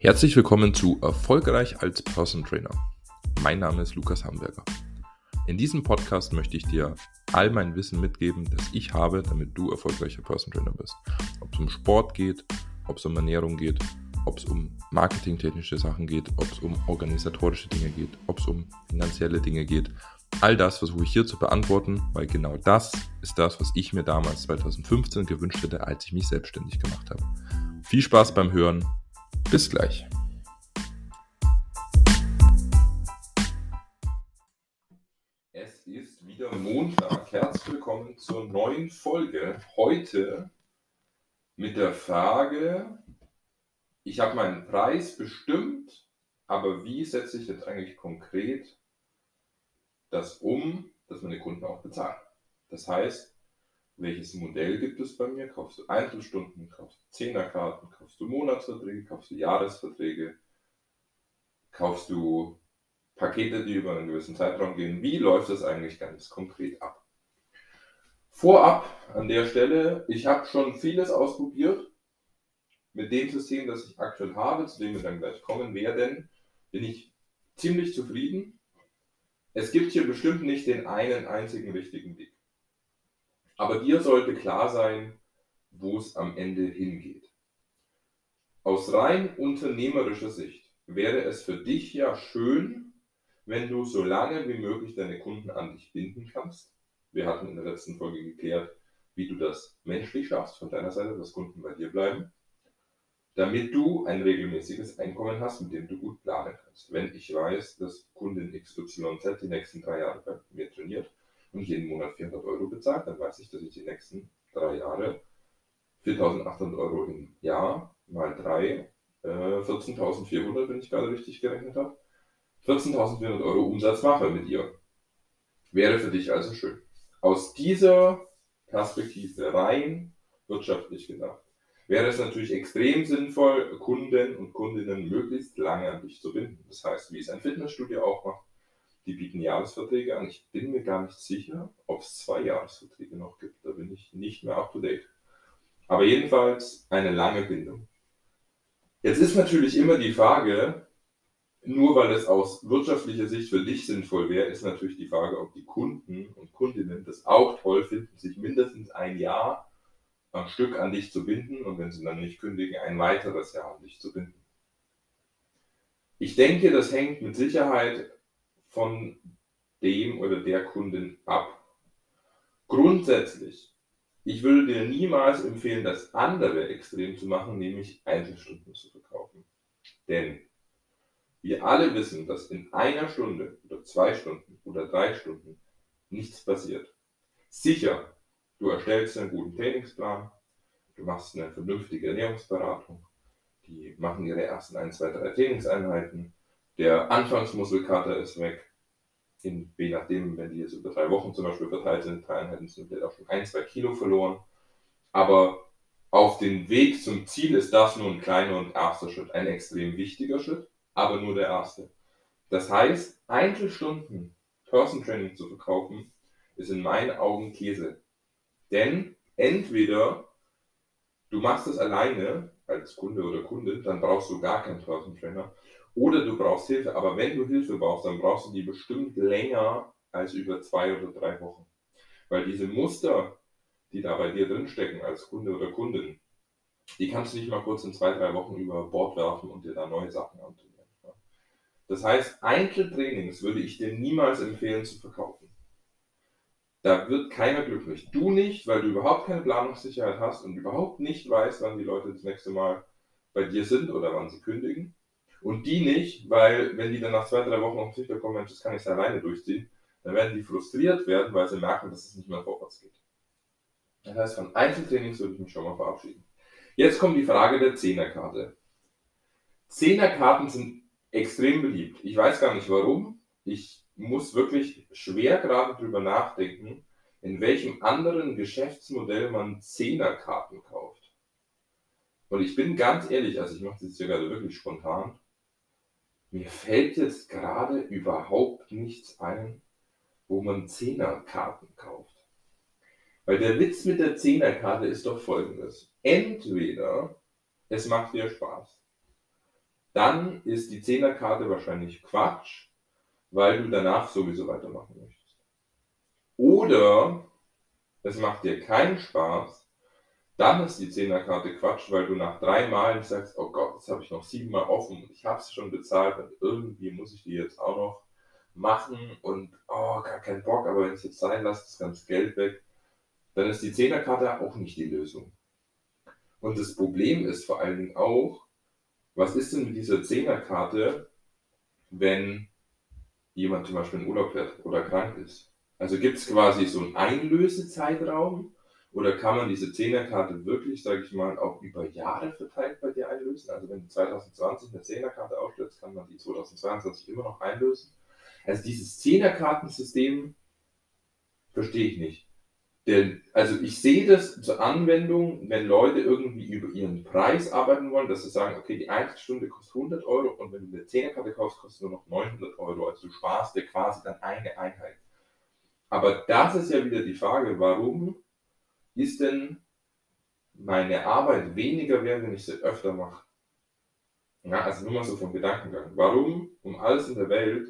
Herzlich willkommen zu Erfolgreich als Person Trainer. Mein Name ist Lukas Hamburger. In diesem Podcast möchte ich dir all mein Wissen mitgeben, das ich habe, damit du erfolgreicher Person Trainer bist. Ob es um Sport geht, ob es um Ernährung geht, ob es um marketingtechnische Sachen geht, ob es um organisatorische Dinge geht, ob es um finanzielle Dinge geht. All das versuche ich hier zu beantworten, weil genau das ist das, was ich mir damals 2015 gewünscht hätte, als ich mich selbstständig gemacht habe. Viel Spaß beim Hören bis gleich. Es ist wieder Montag. Herzlich willkommen zur neuen Folge. Heute mit der Frage, ich habe meinen Preis bestimmt, aber wie setze ich jetzt eigentlich konkret das um, dass meine Kunden auch bezahlen? Das heißt, welches Modell gibt es bei mir? Kaufst du Einzelstunden, kaufst du Zehnerkarten, kaufst du Monatsverträge, kaufst du Jahresverträge, kaufst du Pakete, die über einen gewissen Zeitraum gehen. Wie läuft das eigentlich ganz konkret ab? Vorab an der Stelle, ich habe schon vieles ausprobiert. Mit dem System, das ich aktuell habe, zu dem wir dann gleich kommen werden, bin ich ziemlich zufrieden. Es gibt hier bestimmt nicht den einen einzigen richtigen Weg. Aber dir sollte klar sein, wo es am Ende hingeht. Aus rein unternehmerischer Sicht wäre es für dich ja schön, wenn du so lange wie möglich deine Kunden an dich binden kannst. Wir hatten in der letzten Folge geklärt, wie du das menschlich schaffst von deiner Seite, dass Kunden bei dir bleiben, damit du ein regelmäßiges Einkommen hast, mit dem du gut planen kannst. Wenn ich weiß, dass Kundin XYZ die nächsten drei Jahre bei mir trainiert, und jeden Monat 400 Euro bezahlt, dann weiß ich, dass ich die nächsten drei Jahre 4.800 Euro im Jahr mal drei, äh, 14.400, wenn ich gerade richtig gerechnet habe, 14.400 Euro Umsatz mache mit ihr. Wäre für dich also schön. Aus dieser Perspektive rein wirtschaftlich gedacht, wäre es natürlich extrem sinnvoll, Kunden und Kundinnen möglichst lange an dich zu binden. Das heißt, wie es ein Fitnessstudio auch macht, die bieten Jahresverträge an. Ich bin mir gar nicht sicher, ob es zwei Jahresverträge noch gibt. Da bin ich nicht mehr up to date. Aber jedenfalls eine lange Bindung. Jetzt ist natürlich immer die Frage, nur weil es aus wirtschaftlicher Sicht für dich sinnvoll wäre, ist natürlich die Frage, ob die Kunden und Kundinnen das auch toll finden, sich mindestens ein Jahr am Stück an dich zu binden und wenn sie dann nicht kündigen, ein weiteres Jahr an dich zu binden. Ich denke, das hängt mit Sicherheit von dem oder der Kundin ab. Grundsätzlich, ich würde dir niemals empfehlen, das andere Extrem zu machen, nämlich Einzelstunden zu verkaufen. Denn wir alle wissen, dass in einer Stunde oder zwei Stunden oder drei Stunden nichts passiert. Sicher, du erstellst einen guten Trainingsplan, du machst eine vernünftige Ernährungsberatung, die machen ihre ersten ein, zwei, drei Trainingseinheiten, der Anfangsmuskelkater ist weg. In, je nachdem, wenn die jetzt über drei Wochen zum Beispiel verteilt sind, drei Einheiten sind vielleicht auch schon ein, zwei Kilo verloren. Aber auf dem Weg zum Ziel ist das nur ein kleiner und erster Schritt, ein extrem wichtiger Schritt, aber nur der erste. Das heißt, Einzelstunden Person Training zu verkaufen, ist in meinen Augen Käse. Denn entweder du machst es alleine als Kunde oder Kundin, dann brauchst du gar keinen Person Trainer. Oder du brauchst Hilfe, aber wenn du Hilfe brauchst, dann brauchst du die bestimmt länger als über zwei oder drei Wochen. Weil diese Muster, die da bei dir drinstecken als Kunde oder Kundin, die kannst du nicht mal kurz in zwei, drei Wochen über Bord werfen und dir da neue Sachen antrainieren. Das heißt, Einzeltrainings würde ich dir niemals empfehlen zu verkaufen. Da wird keiner glücklich. Du nicht, weil du überhaupt keine Planungssicherheit hast und überhaupt nicht weißt, wann die Leute das nächste Mal bei dir sind oder wann sie kündigen. Und die nicht, weil wenn die dann nach zwei, drei Wochen auf sich kommen, Mensch, das kann ich alleine durchziehen, dann werden die frustriert werden, weil sie merken, dass es nicht mehr vorwärts geht. Das heißt, von Einzeltrainings würde ich mich schon mal verabschieden. Jetzt kommt die Frage der Zehnerkarte. Zehnerkarten sind extrem beliebt. Ich weiß gar nicht warum. Ich muss wirklich schwer gerade drüber nachdenken, in welchem anderen Geschäftsmodell man Zehnerkarten kauft. Und ich bin ganz ehrlich, also ich mache das jetzt hier gerade wirklich spontan, mir fällt jetzt gerade überhaupt nichts ein, wo man Zehnerkarten kauft. Weil der Witz mit der Zehnerkarte ist doch folgendes. Entweder es macht dir Spaß dann ist die Zehnerkarte wahrscheinlich Quatsch, weil du danach sowieso weitermachen möchtest. Oder es macht dir keinen Spaß, dann ist die Zehnerkarte Quatsch, weil du nach drei Malen sagst, oh Gott, jetzt habe ich noch siebenmal offen und ich habe es schon bezahlt und irgendwie muss ich die jetzt auch noch machen und oh, gar keinen Bock, aber wenn ich es jetzt sein lasse, das ganze Geld weg, dann ist die Zehnerkarte auch nicht die Lösung. Und das Problem ist vor allen Dingen auch, was ist denn mit dieser Zehnerkarte, wenn jemand zum Beispiel in Urlaub fährt oder krank ist? Also gibt es quasi so einen Einlösezeitraum oder kann man diese Zehnerkarte wirklich, sage ich mal, auch über Jahre verteilt bei dir einlösen? Also wenn du 2020 eine Zehnerkarte aufstellst, kann man die 2022 immer noch einlösen. Also dieses Zehnerkartensystem verstehe ich nicht. Denn, also ich sehe das zur Anwendung, wenn Leute irgendwie über ihren Preis arbeiten wollen, dass sie sagen, okay, die Einzelstunde kostet 100 Euro und wenn du eine Zehnerkarte kaufst, kostet nur noch 900 Euro. Also du sparst dir quasi dann eine Einheit. Aber das ist ja wieder die Frage, warum ist denn meine Arbeit weniger wert, wenn ich sie öfter mache? Ja, also nur mal so vom Gedankengang. Warum um alles in der Welt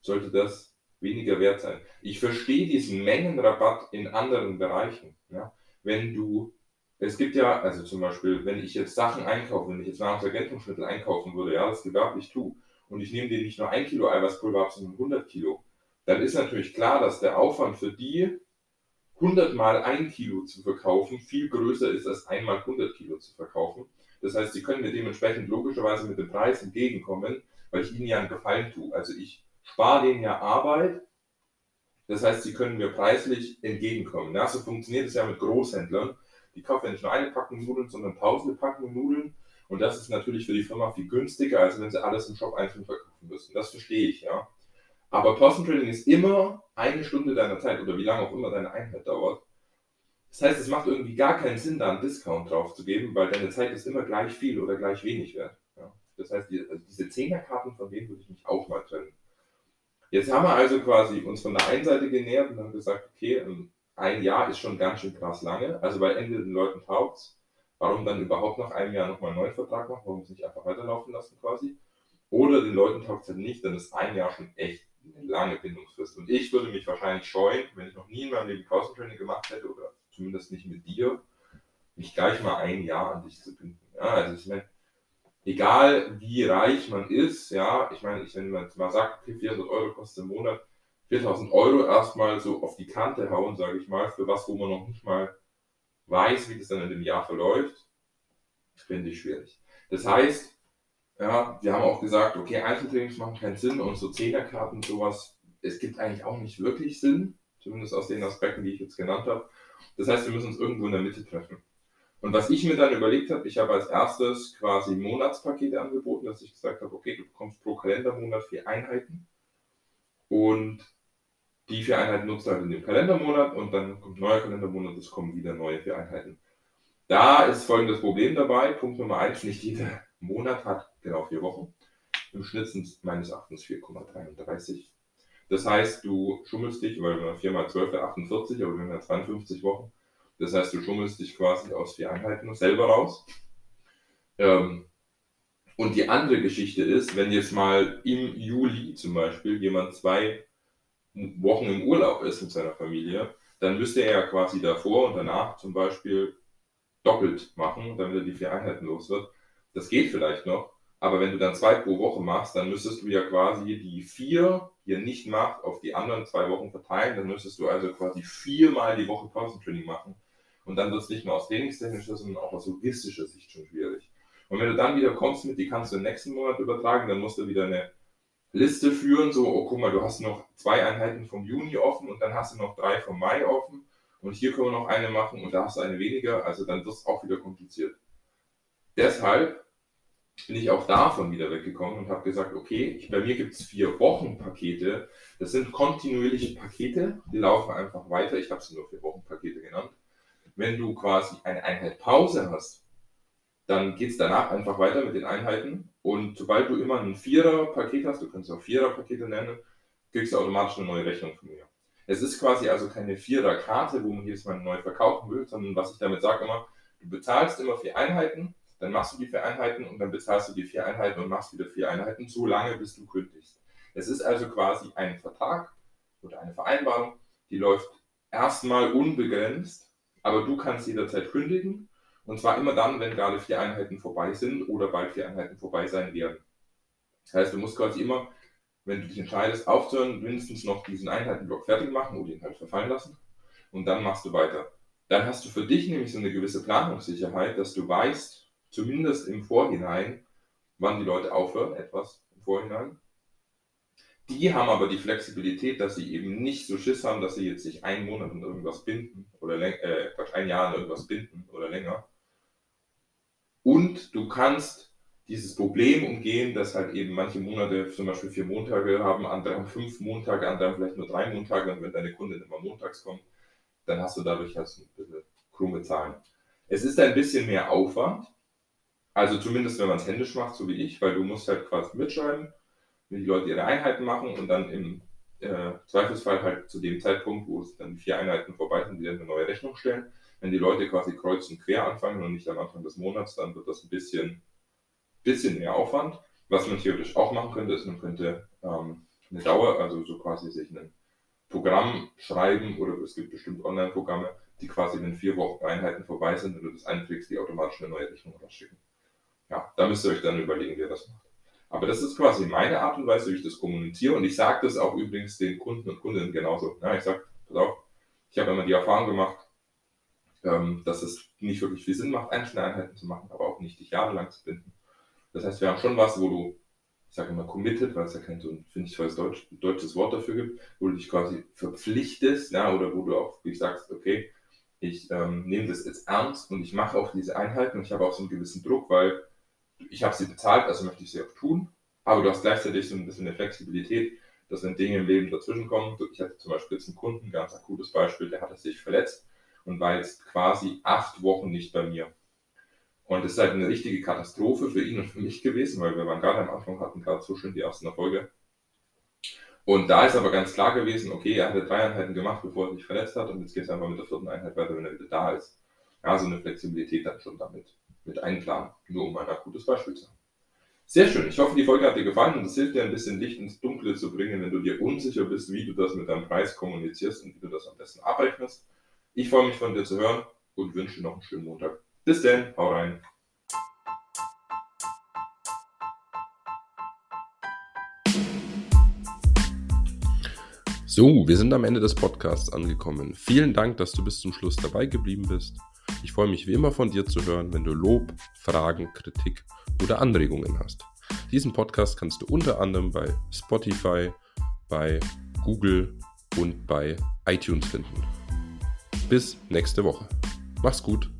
sollte das weniger wert sein? Ich verstehe diesen Mengenrabatt in anderen Bereichen. Ja? Wenn du, es gibt ja, also zum Beispiel, wenn ich jetzt Sachen einkaufe, wenn ich jetzt Nahrungsergänzungsmittel einkaufen würde, ja, das gewerblich tue, und ich nehme dir nicht nur ein Kilo Eiweißpulver ab, sondern 100 Kilo, dann ist natürlich klar, dass der Aufwand für die 100 mal ein Kilo zu verkaufen viel größer ist, als einmal 100 Kilo zu verkaufen. Das heißt, sie können mir dementsprechend logischerweise mit dem Preis entgegenkommen, weil ich ihnen ja einen Gefallen tue. Also ich spare denen ja Arbeit. Das heißt, sie können mir preislich entgegenkommen. Ja, so funktioniert es ja mit Großhändlern. Die kaufen ja nicht nur eine Packung Nudeln, sondern tausende Packungen Nudeln. Und das ist natürlich für die Firma viel günstiger, als wenn sie alles im Shop einzeln verkaufen müssen. Das verstehe ich, ja. Aber Person Trading ist immer eine Stunde deiner Zeit oder wie lange auch immer deine Einheit dauert. Das heißt, es macht irgendwie gar keinen Sinn, da einen Discount drauf zu geben, weil deine Zeit ist immer gleich viel oder gleich wenig wert. Ja. Das heißt, die, also diese Zehnerkarten, von denen würde ich mich auch mal trennen. Jetzt haben wir also quasi uns von der einen Seite genähert und haben gesagt, okay, ähm, ein Jahr ist schon ganz schön krass lange. Also bei Ende den Leuten taugt's. Warum dann überhaupt nach einem Jahr nochmal einen neuen Vertrag machen? Warum es nicht einfach weiterlaufen lassen quasi? Oder den Leuten taugt es halt nicht, dann ist ein Jahr schon echt eine lange Bindungsfrist. Und ich würde mich wahrscheinlich scheuen, wenn ich noch nie in meinem Leben Training gemacht hätte oder zumindest nicht mit dir, mich gleich mal ein Jahr an dich zu binden. Ja, also ich meine, egal wie reich man ist, ja, ich meine, ich, wenn man jetzt mal sagt, okay, 400 Euro kostet im Monat, 4000 Euro erstmal so auf die Kante hauen, sage ich mal, für was, wo man noch nicht mal weiß, wie das dann in dem Jahr verläuft, finde ich schwierig. Das heißt, ja, wir haben auch gesagt, okay, Einzeltrainings machen keinen Sinn und so Zehnerkarten, sowas, es gibt eigentlich auch nicht wirklich Sinn, zumindest aus den Aspekten, die ich jetzt genannt habe. Das heißt, wir müssen uns irgendwo in der Mitte treffen. Und was ich mir dann überlegt habe, ich habe als erstes quasi Monatspakete angeboten, dass ich gesagt habe, okay, du bekommst pro Kalendermonat vier Einheiten und die vier Einheiten nutzt du halt in dem Kalendermonat und dann kommt ein neuer Kalendermonat, es kommen wieder neue vier Einheiten. Da ist folgendes Problem dabei. Punkt Nummer eins, nicht jeder Monat hat genau vier Wochen. Im Schnitt sind es meines Erachtens 4,33. Das heißt, du schummelst dich, weil wir 4 mal 12 wäre 48, aber wir haben ja 52 Wochen. Das heißt, du schummelst dich quasi aus vier Einheiten selber raus. Ähm, und die andere Geschichte ist, wenn jetzt mal im Juli zum Beispiel jemand zwei Wochen im Urlaub ist mit seiner Familie, dann müsste er ja quasi davor und danach zum Beispiel doppelt machen, damit er die vier Einheiten los wird. Das geht vielleicht noch, aber wenn du dann zwei pro Woche machst, dann müsstest du ja quasi die vier, die er nicht macht, auf die anderen zwei Wochen verteilen. Dann müsstest du also quasi viermal die Woche Pausentraining machen. Und dann wird es nicht nur aus trainingstechnischer, sondern auch aus logistischer Sicht schon schwierig. Und wenn du dann wieder kommst mit, die kannst du im nächsten Monat übertragen, dann musst du wieder eine Liste führen, so, oh guck mal, du hast noch zwei Einheiten vom Juni offen und dann hast du noch drei vom Mai offen und hier können wir noch eine machen und da hast du eine weniger, also dann wird es auch wieder kompliziert. Deshalb bin ich auch davon wieder weggekommen und habe gesagt, okay, ich, bei mir gibt es vier Wochenpakete. Das sind kontinuierliche Pakete, die laufen einfach weiter. Ich habe sie nur vier Wochenpakete genannt. Wenn du quasi eine Einheit Pause hast, dann geht es danach einfach weiter mit den Einheiten. Und sobald du immer ein Vierer-Paket hast, du kannst auch Vierer-Pakete nennen, kriegst du automatisch eine neue Rechnung von mir. Es ist quasi also keine Vierer-Karte, wo man jedes Mal neu verkaufen will, sondern was ich damit sage immer, du bezahlst immer vier Einheiten, dann machst du die vier Einheiten und dann bezahlst du die vier Einheiten und machst wieder vier Einheiten, so lange bis du kündigst. Es ist also quasi ein Vertrag oder eine Vereinbarung, die läuft erstmal unbegrenzt, aber du kannst jederzeit kündigen und zwar immer dann, wenn gerade vier Einheiten vorbei sind oder bald vier Einheiten vorbei sein werden. Das heißt, du musst quasi immer, wenn du dich entscheidest, aufzuhören, mindestens noch diesen Einheitenblock fertig machen oder ihn halt verfallen lassen und dann machst du weiter. Dann hast du für dich nämlich so eine gewisse Planungssicherheit, dass du weißt, zumindest im Vorhinein, wann die Leute aufhören, etwas im Vorhinein. Die haben aber die Flexibilität, dass sie eben nicht so Schiss haben, dass sie jetzt sich einen Monat in irgendwas binden oder äh, ein Jahr in irgendwas binden oder länger. Und du kannst dieses Problem umgehen, dass halt eben manche Monate zum Beispiel vier Montage haben, andere haben fünf Montage, andere haben vielleicht nur drei Montage und wenn deine Kundin immer montags kommt, dann hast du dadurch halt ein bisschen krumme Zahlen. Es ist ein bisschen mehr Aufwand, also zumindest wenn man es händisch macht, so wie ich, weil du musst halt quasi mitschreiben, wie die Leute ihre Einheiten machen und dann im äh, Zweifelsfall halt zu dem Zeitpunkt, wo es dann die vier Einheiten vorbei sind, wieder eine neue Rechnung stellen. Wenn die Leute quasi kreuz und quer anfangen und nicht am Anfang des Monats, dann wird das ein bisschen, bisschen mehr Aufwand. Was man theoretisch auch machen könnte, ist, man könnte ähm, eine Dauer, also so quasi sich ein Programm schreiben oder es gibt bestimmt Online-Programme, die quasi, wenn vier Wochen Einheiten vorbei sind, wenn du das einpflegst, die automatisch eine neue Rechnung rausschicken. Ja, da müsst ihr euch dann überlegen, wie ihr das macht. Aber das ist quasi meine Art und Weise, wie ich das kommuniziere. Und ich sage das auch übrigens den Kunden und Kundinnen genauso. Ja, ich sage, pass auf, ich habe immer die Erfahrung gemacht, ähm, dass es nicht wirklich viel Sinn macht, einzelne Einheiten zu machen, aber auch nicht dich jahrelang zu binden. Das heißt, wir haben schon was, wo du, ich sage immer committed, weil es ja kein so ein, finde ich, tolles Deutsch, deutsches Wort dafür gibt, wo du dich quasi verpflichtest, ja, oder wo du auch, wie ich sagst, okay, ich ähm, nehme das jetzt ernst und ich mache auch diese Einheiten und ich habe auch so einen gewissen Druck, weil ich habe sie bezahlt, also möchte ich sie auch tun, aber du hast gleichzeitig so ein bisschen eine Flexibilität, dass wenn Dinge im Leben dazwischenkommen, ich hatte zum Beispiel jetzt einen Kunden, ganz akutes Beispiel, der hatte sich verletzt und war jetzt quasi acht Wochen nicht bei mir. Und das ist halt eine richtige Katastrophe für ihn und für mich gewesen, weil wir waren gerade am Anfang, hatten gerade so schön die ersten Erfolge. Und da ist aber ganz klar gewesen, okay, er hatte drei Einheiten gemacht, bevor er sich verletzt hat und jetzt geht es einfach mit der vierten Einheit weiter, wenn er wieder da ist. Ja, so eine Flexibilität dann schon damit mit einplanen, nur um ein akutes Beispiel zu haben. Sehr schön. Ich hoffe, die Folge hat dir gefallen und es hilft dir ein bisschen Licht ins Dunkle zu bringen, wenn du dir unsicher bist, wie du das mit deinem Preis kommunizierst und wie du das am besten abrechnest. Ich freue mich von dir zu hören und wünsche dir noch einen schönen Montag. Bis dann, hau rein. So, wir sind am Ende des Podcasts angekommen. Vielen Dank, dass du bis zum Schluss dabei geblieben bist. Ich freue mich wie immer von dir zu hören, wenn du Lob, Fragen, Kritik oder Anregungen hast. Diesen Podcast kannst du unter anderem bei Spotify, bei Google und bei iTunes finden. Bis nächste Woche. Mach's gut.